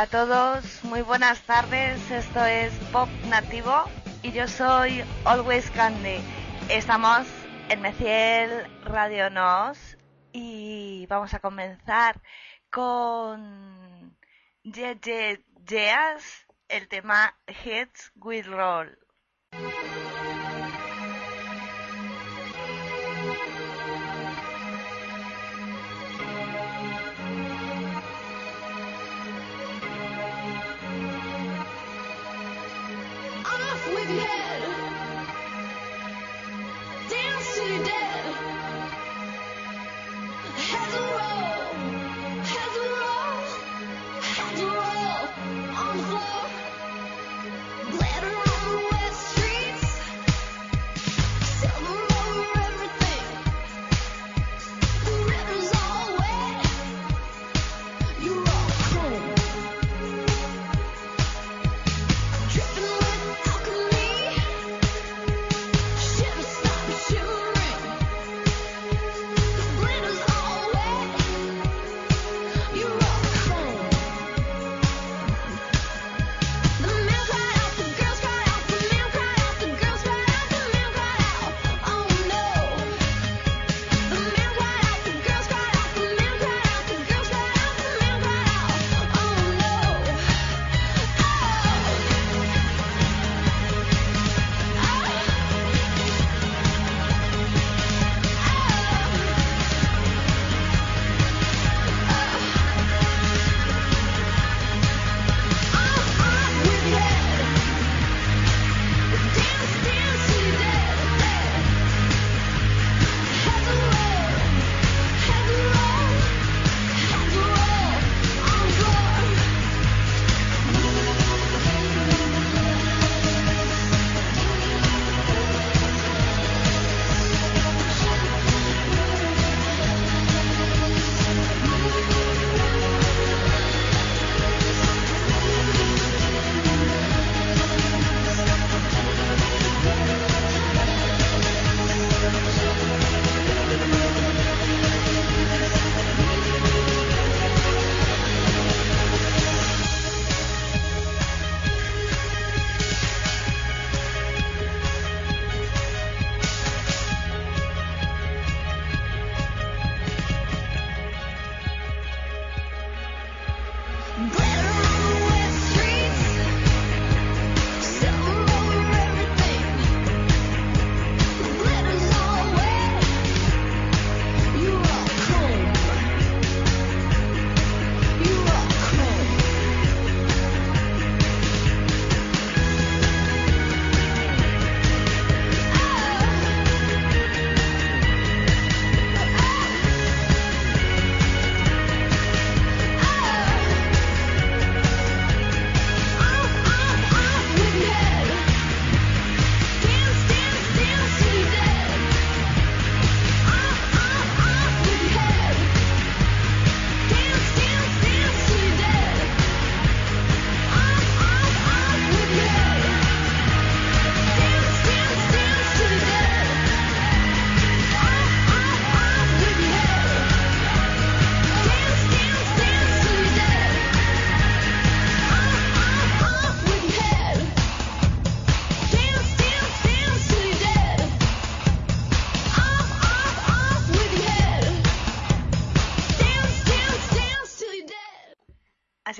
Hola a todos, muy buenas tardes. Esto es Pop Nativo y yo soy Always Candy. Estamos en Meciel Radio Nos y vamos a comenzar con Ye Ye el tema Heads Will Roll.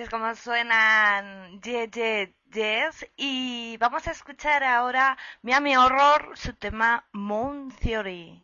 es como suenan Ye Ye Y vamos a escuchar ahora Miami Horror, su tema Moon Theory.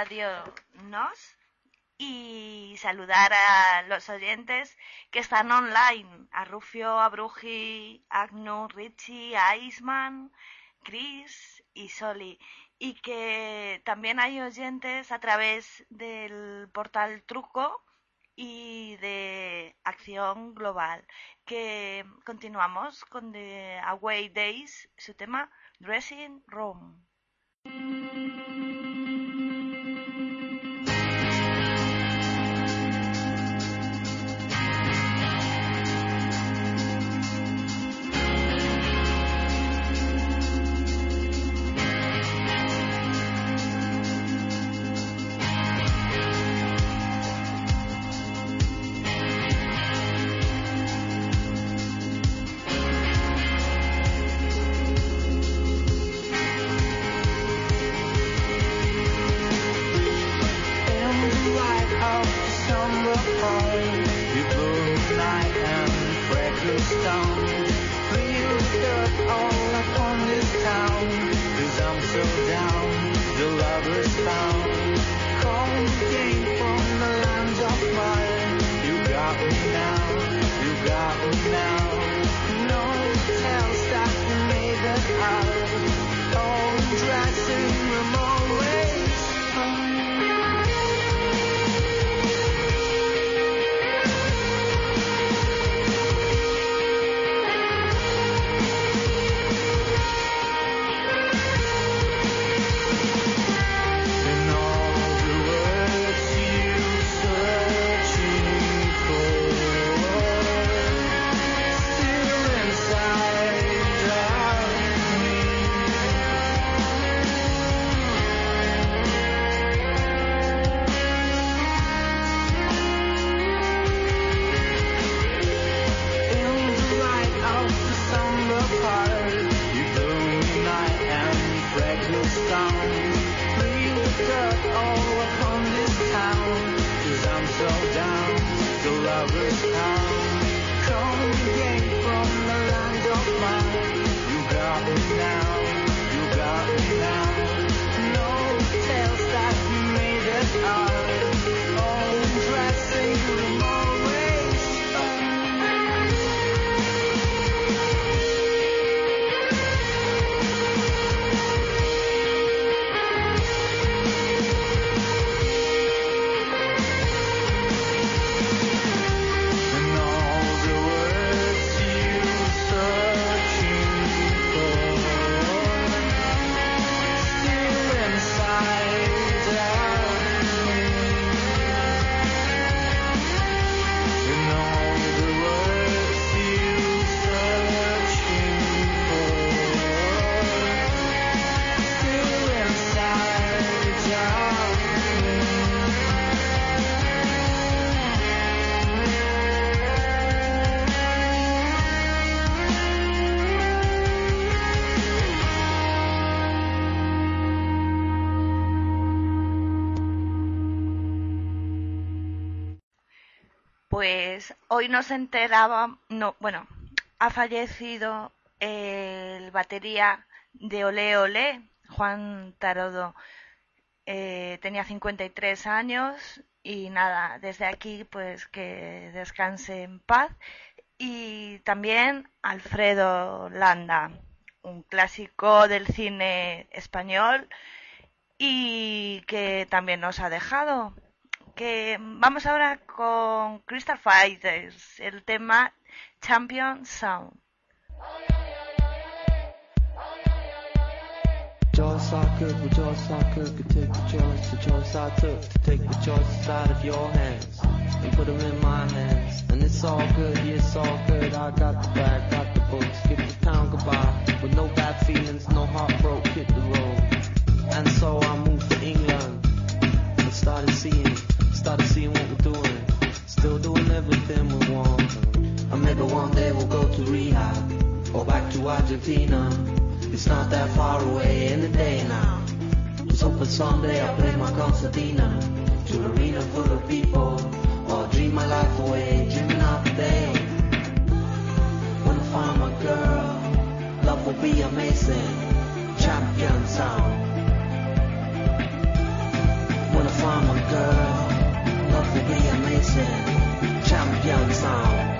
Radio-nos y saludar a los oyentes que están online, a Rufio, a Bruji, a Agnu, Richie, a Isman, Chris y Soli. Y que también hay oyentes a través del portal Truco y de Acción Global, que continuamos con The Away Days, su tema Dressing Room. Hoy nos enteraba, no, bueno, ha fallecido el batería de Olé Olé, Juan Tarodo. Eh, tenía 53 años y nada, desde aquí pues que descanse en paz. Y también Alfredo Landa, un clásico del cine español y que también nos ha dejado. Que vamos ahora con Crystal Fighters, el tema Champion Sound. choice I could, the choice I could, could take the choice, the choice I took to take the choices out of your hands and put them in my hands. And it's all good, yeah, it's all good. I got the bag, got the books, give the town goodbye one day we'll go to rehab or back to Argentina. It's not that far away in the day now. Just hoping someday I'll play my concertina to an arena full of people or dream my life away, dreaming of the day when I find my girl. Love will be amazing, champion sound. When I find my girl, love will be amazing, champion sound.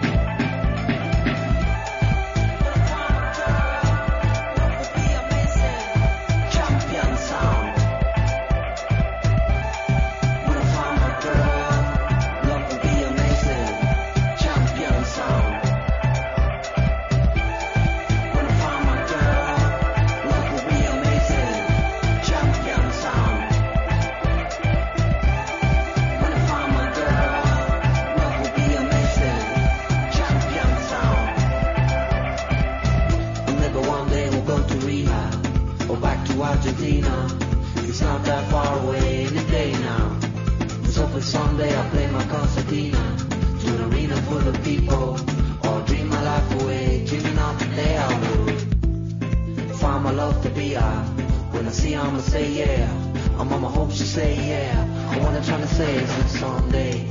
Yeah. I'm mama hope she say yeah. I wanna try to say is that someday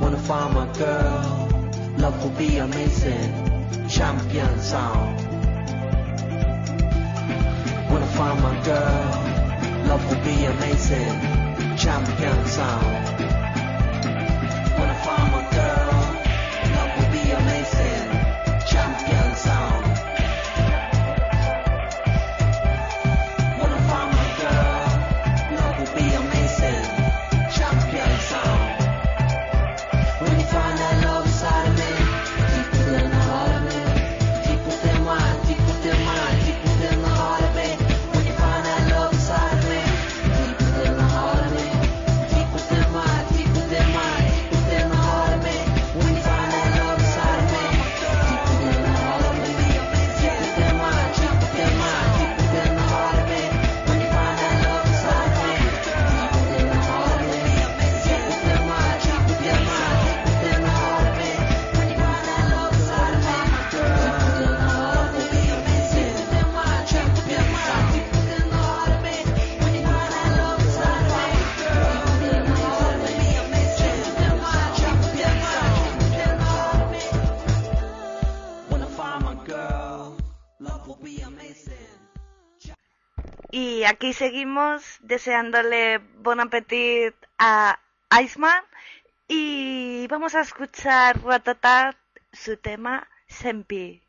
wanna find my girl. Love will be amazing. Champion sound. I find my girl, love will be amazing. Champion sound. Y aquí seguimos deseándole buen appetit a Iceman y vamos a escuchar Ratatat su tema Sempi.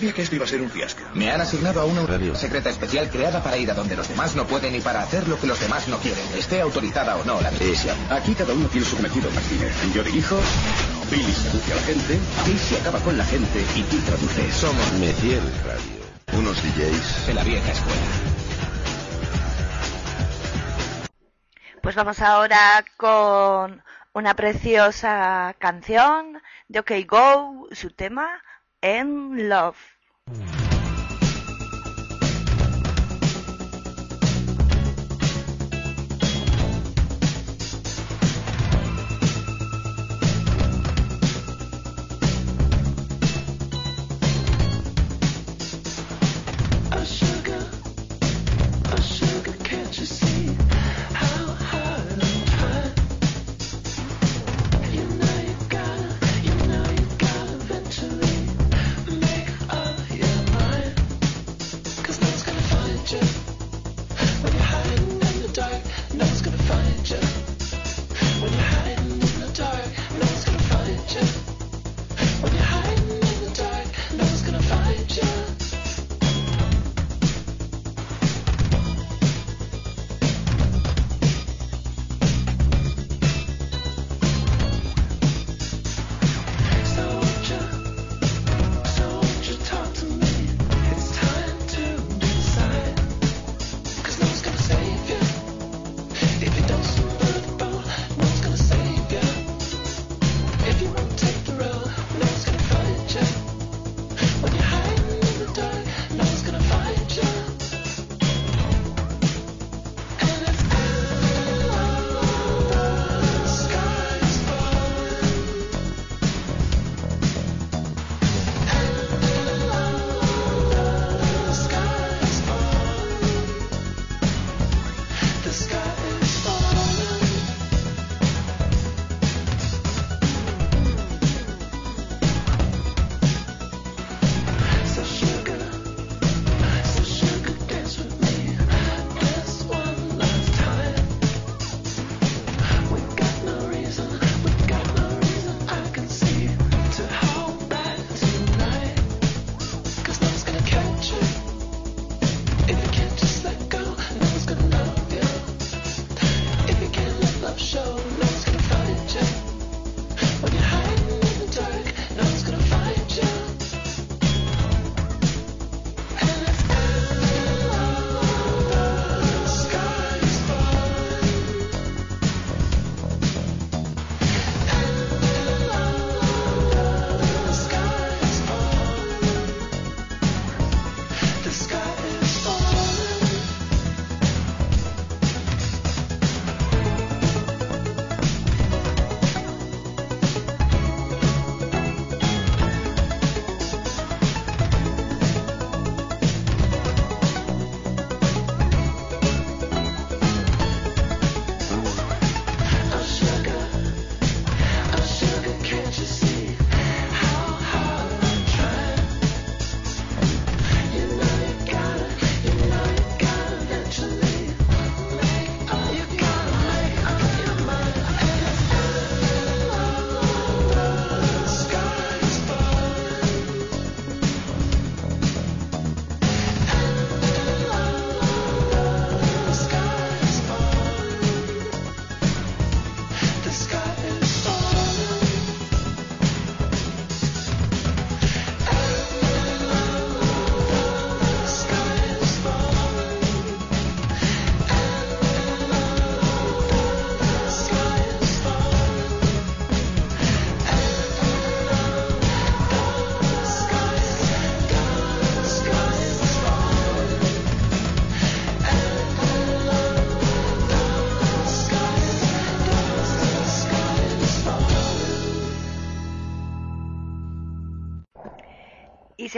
Sabía que esto iba a ser un fiasco. Me han asignado a una radio secreta especial creada para ir a donde los demás no pueden y para hacer lo que los demás no quieren, esté autorizada o no la misión. Aquí cada uno tiene su cometido, Martínez. Yo dirijo, Billy seduce a la gente, Casey acaba con la gente y tú traduces. Somos Meciel Radio. Unos DJs. de la vieja escuela. Pues vamos ahora con una preciosa canción de OK Go, su tema En Love.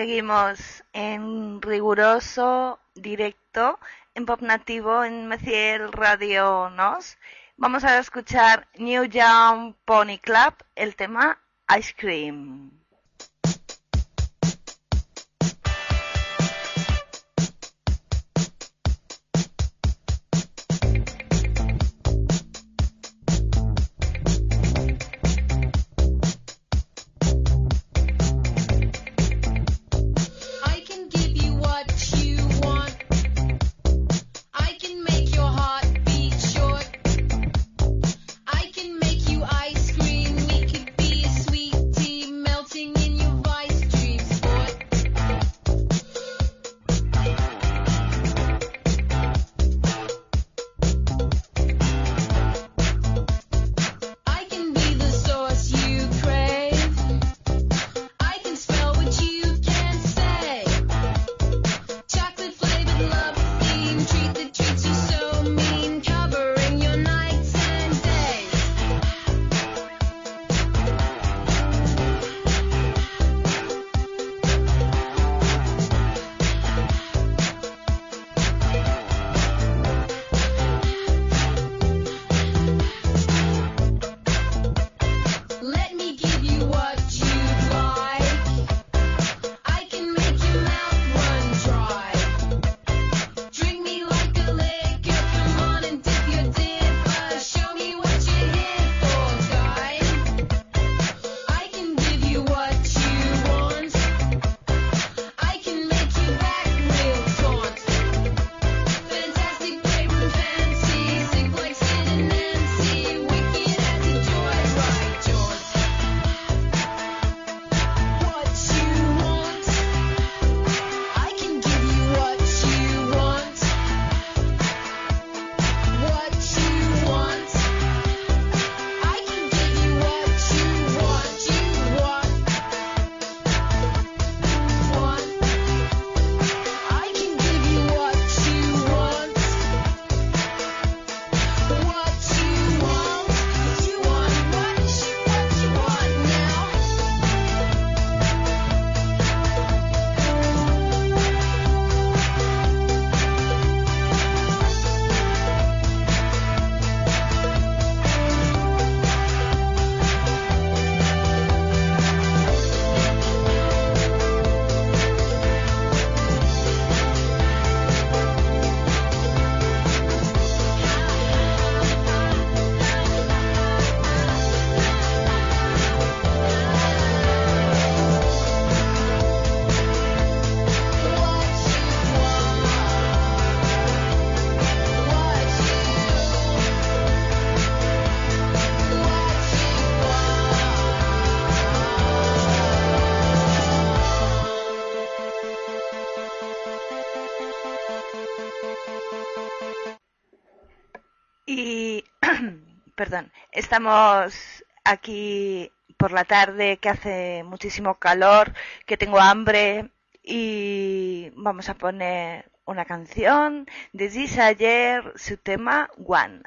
seguimos en riguroso directo en Pop Nativo en Meciel Radio Nos. Vamos a escuchar New Young Pony Club, el tema Ice Cream. perdón, estamos aquí por la tarde, que hace muchísimo calor, que tengo hambre y vamos a poner una canción de Gis ayer, su tema One.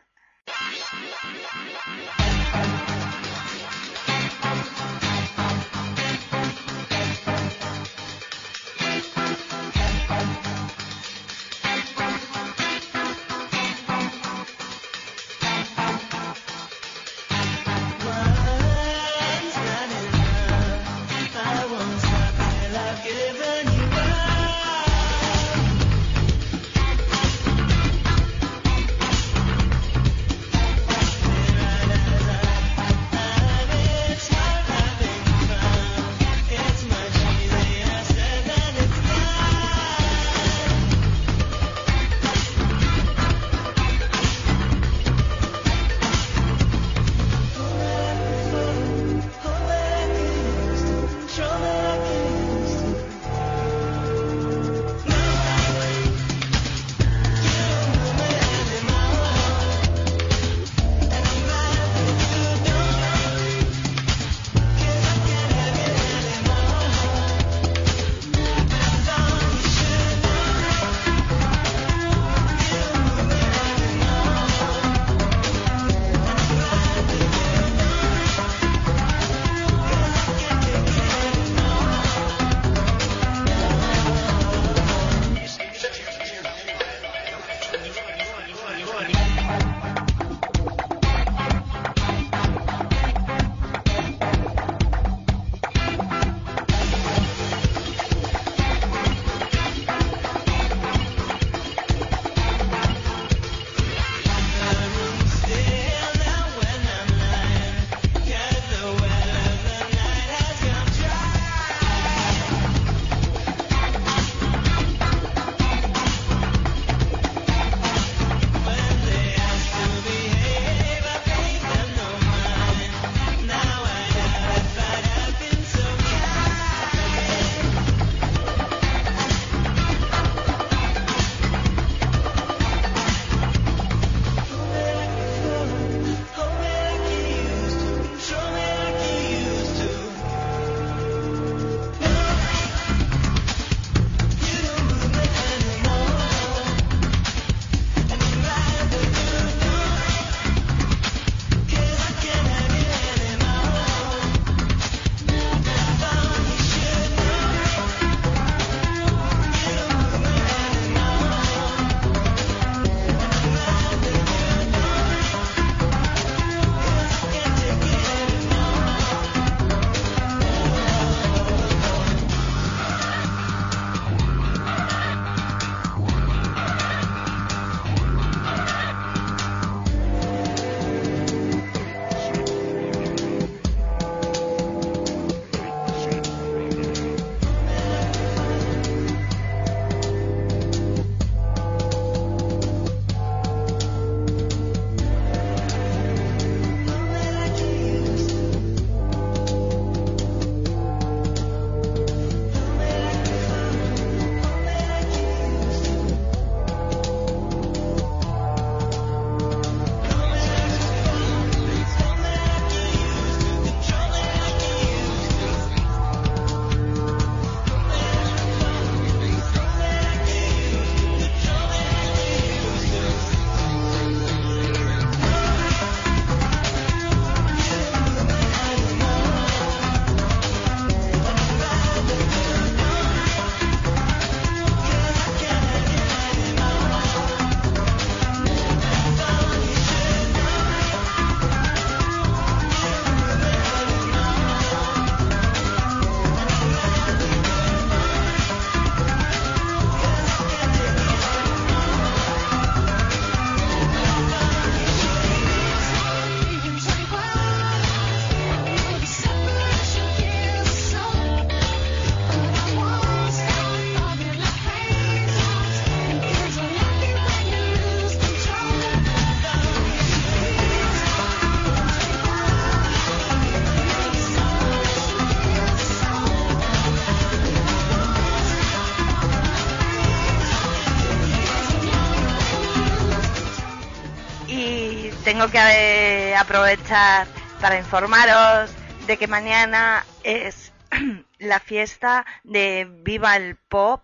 Tengo que eh, aprovechar para informaros de que mañana es la fiesta de Viva el Pop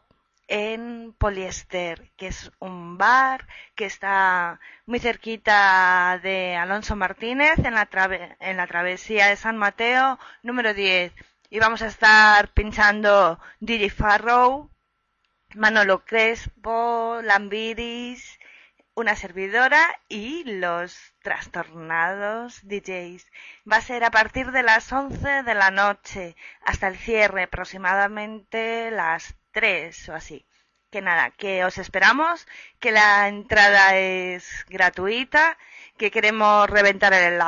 en Poliester, que es un bar que está muy cerquita de Alonso Martínez en la, en la travesía de San Mateo número 10. Y vamos a estar pinchando DJ Farrow, Manolo Crespo, Lambiris, una servidora y los trastornados DJs. Va a ser a partir de las 11 de la noche hasta el cierre, aproximadamente las 3 o así. Que nada, que os esperamos, que la entrada es gratuita, que queremos reventar el,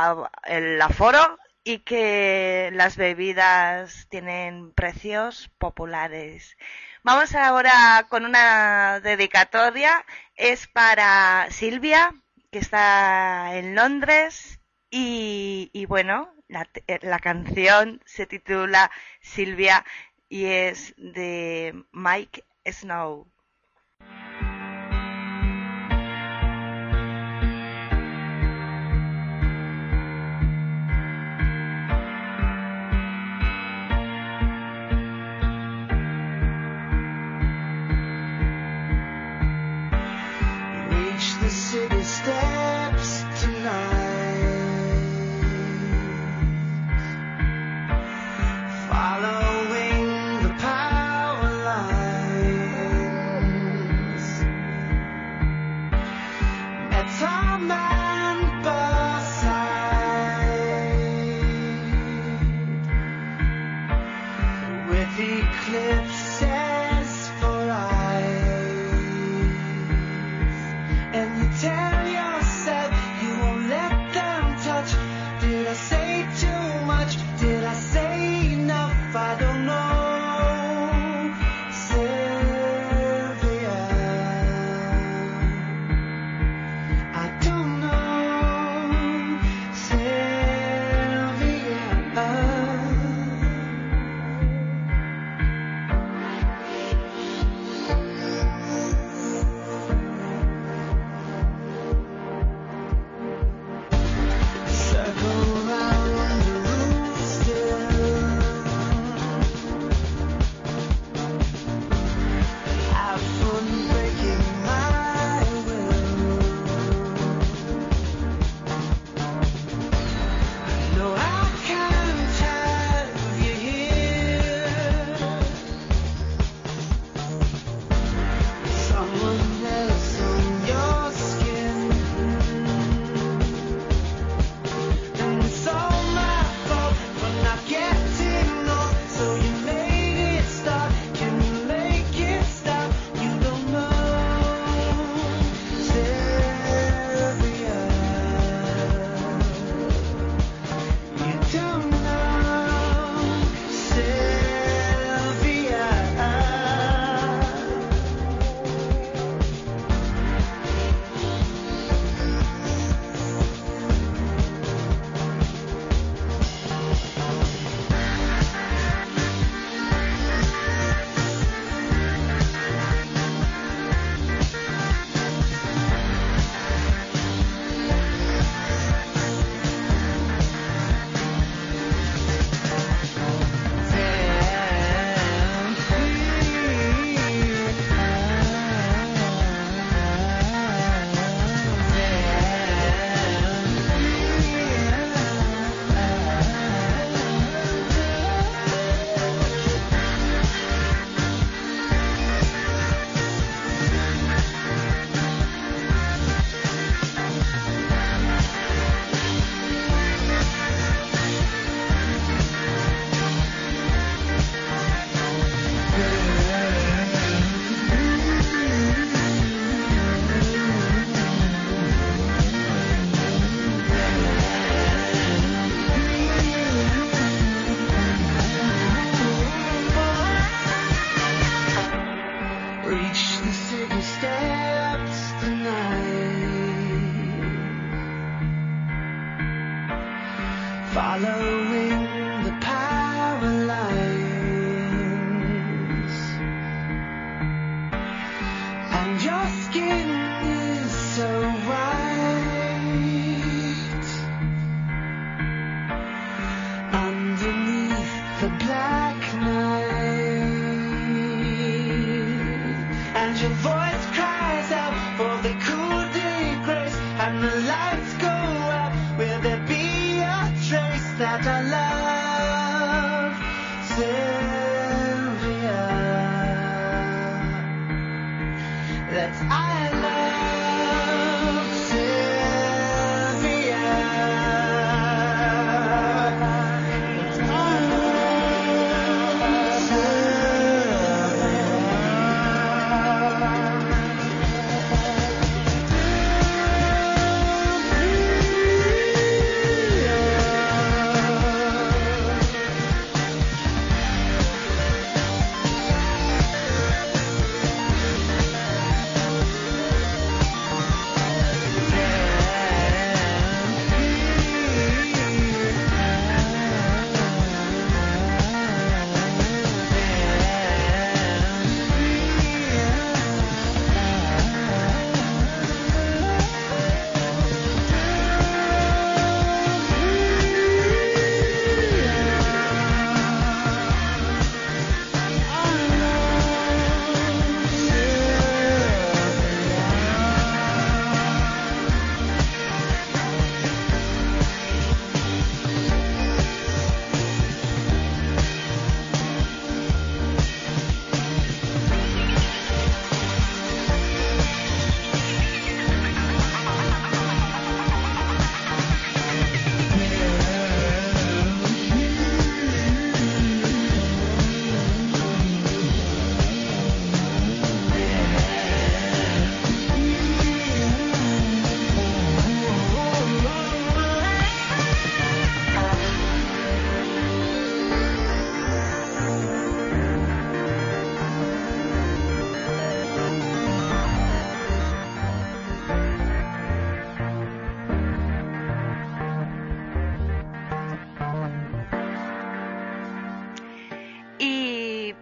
el aforo y que las bebidas tienen precios populares. Vamos ahora con una dedicatoria. Es para Silvia, que está en Londres. Y, y bueno, la, te- la canción se titula Silvia y es de Mike Snow.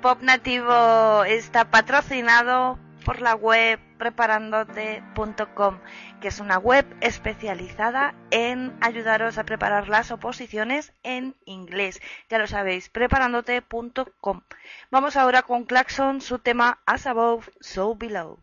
Pop Nativo está patrocinado por la web preparandote.com, que es una web especializada en ayudaros a preparar las oposiciones en inglés. Ya lo sabéis, preparandote.com. Vamos ahora con Claxon, su tema As Above, So Below.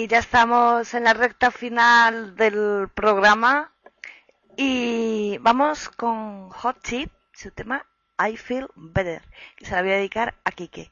y ya estamos en la recta final del programa y vamos con Hot Chip, su tema I Feel Better, que se la voy a dedicar a Kike.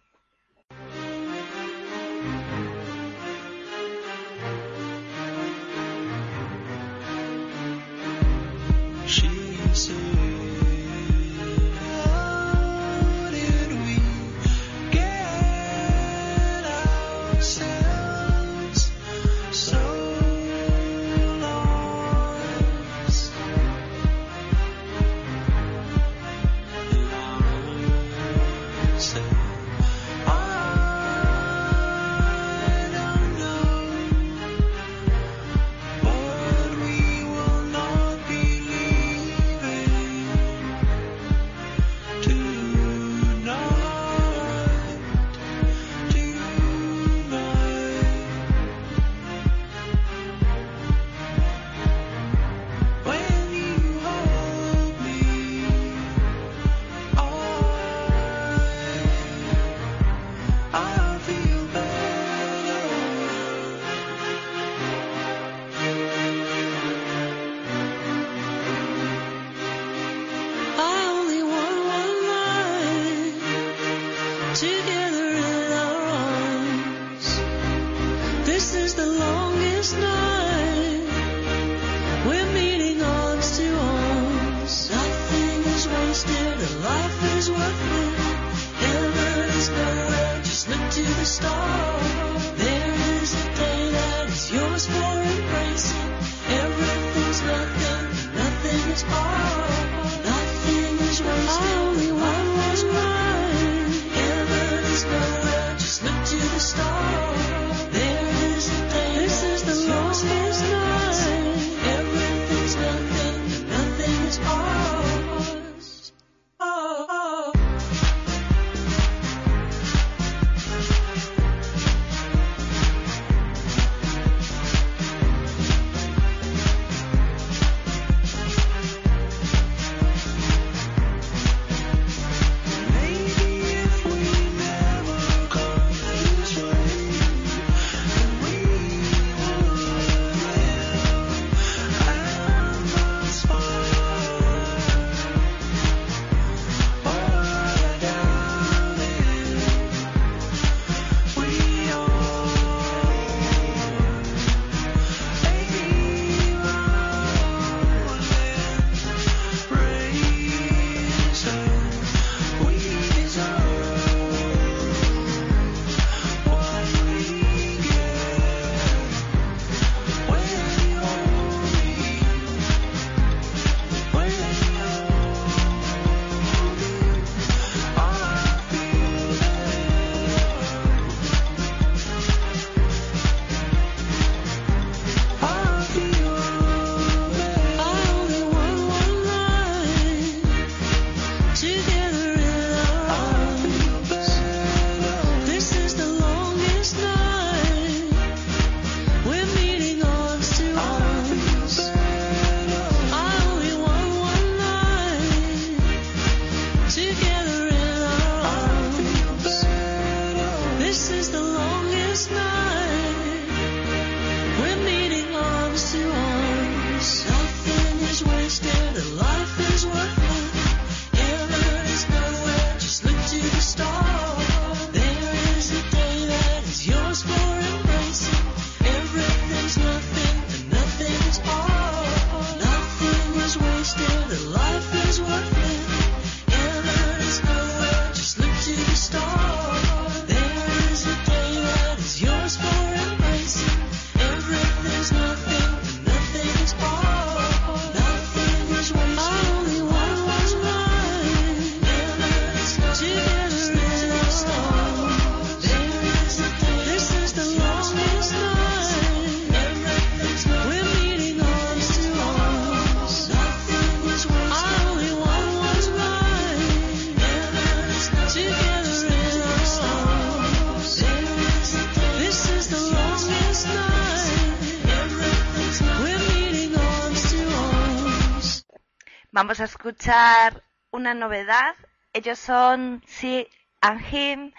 vamos a escuchar una novedad. Ellos son Si and Him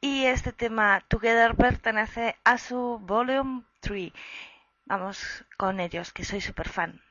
y este tema Together pertenece a su Volume 3. Vamos con ellos, que soy super fan.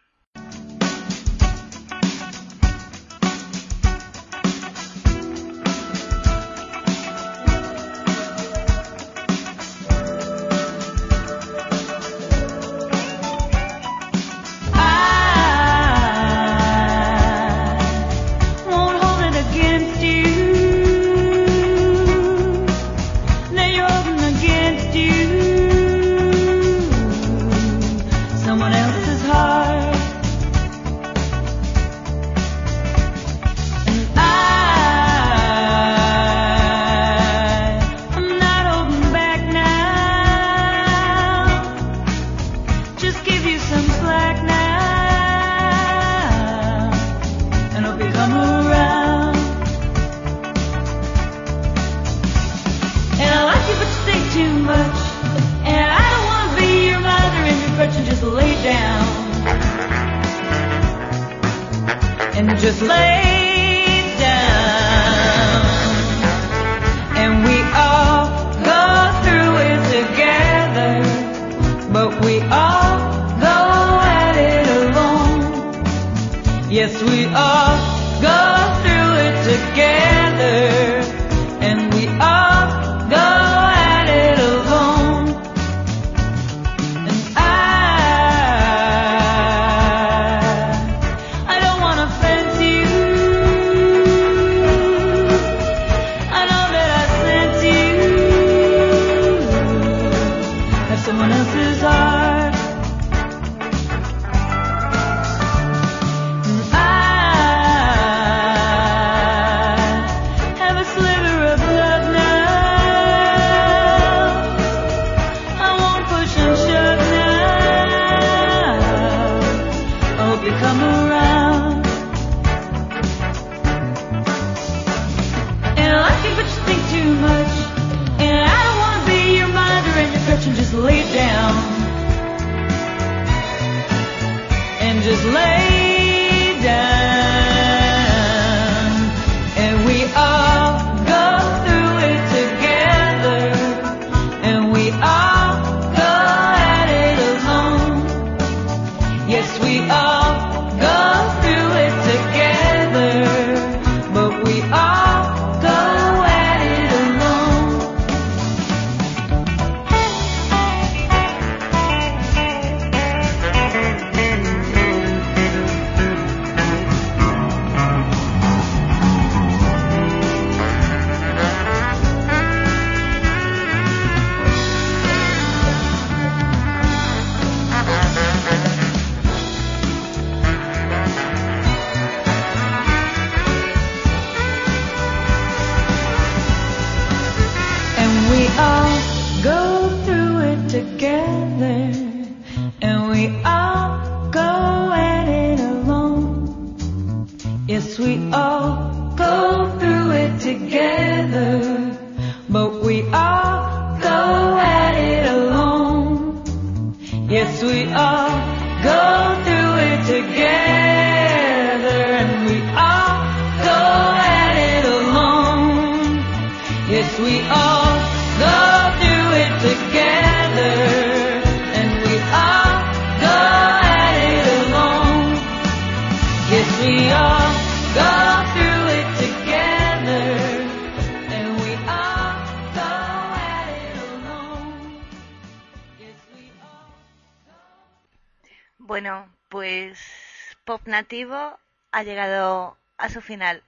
Ha llegado a su final.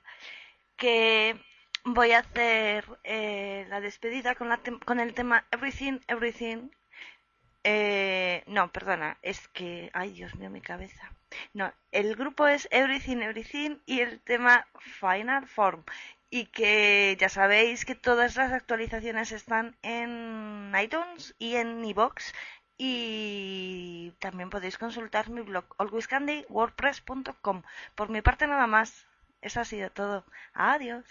Que voy a hacer eh, la despedida con, la con el tema Everything, Everything. Eh, no, perdona, es que. Ay, Dios mío, mi cabeza. No, el grupo es Everything, Everything y el tema Final Form. Y que ya sabéis que todas las actualizaciones están en iTunes y en iBox. Y también podéis consultar mi blog alwayscandywordpress.com. Por mi parte nada más. Eso ha sido todo. Adiós.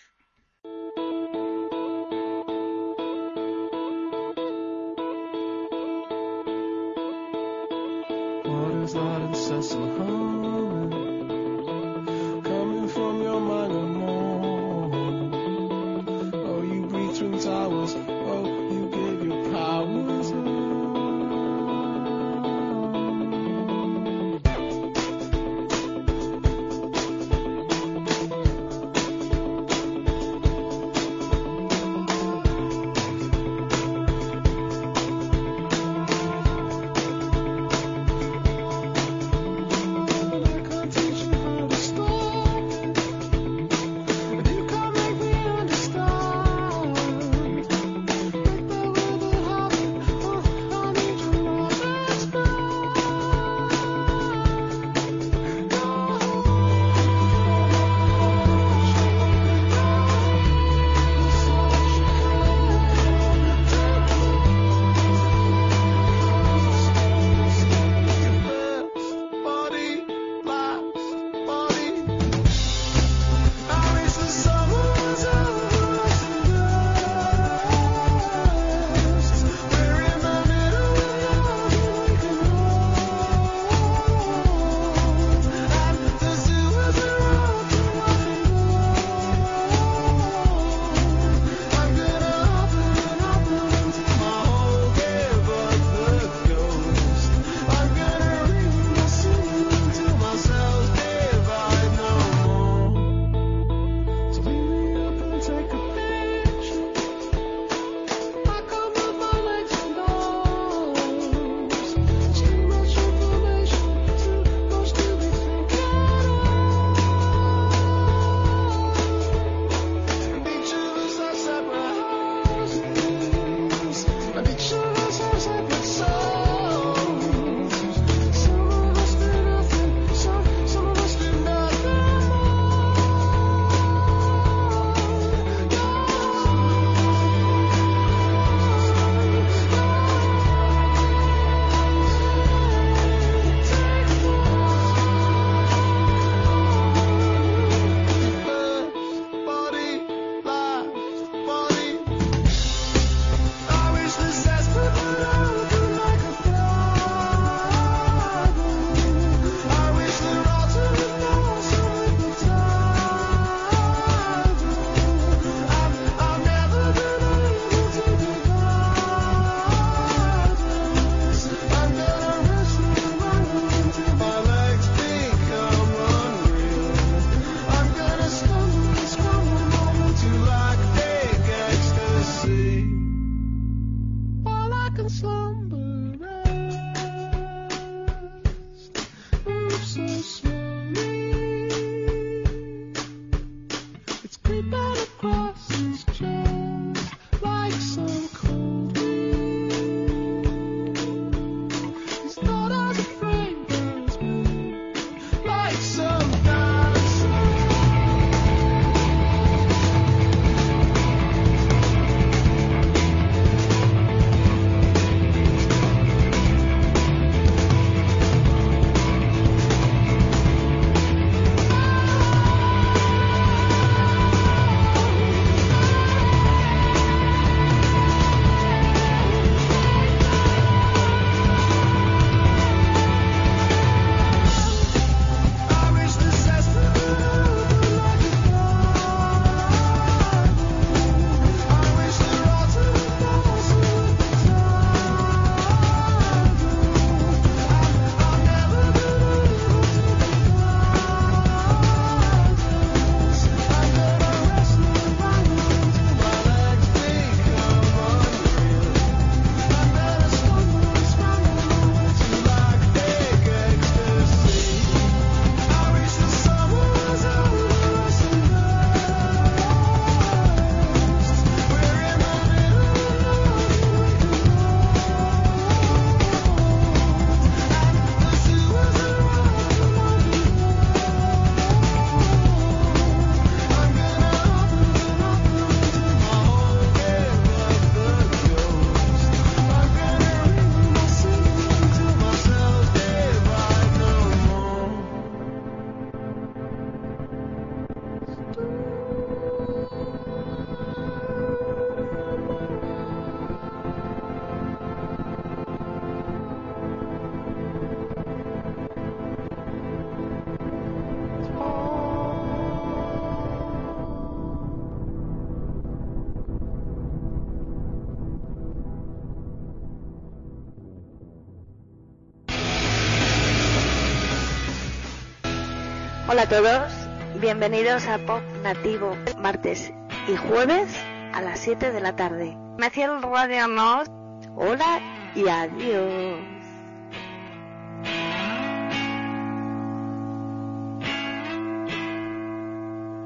Hola a todos, bienvenidos a Pop Nativo, martes y jueves a las 7 de la tarde. Me el radio. Hola y adiós.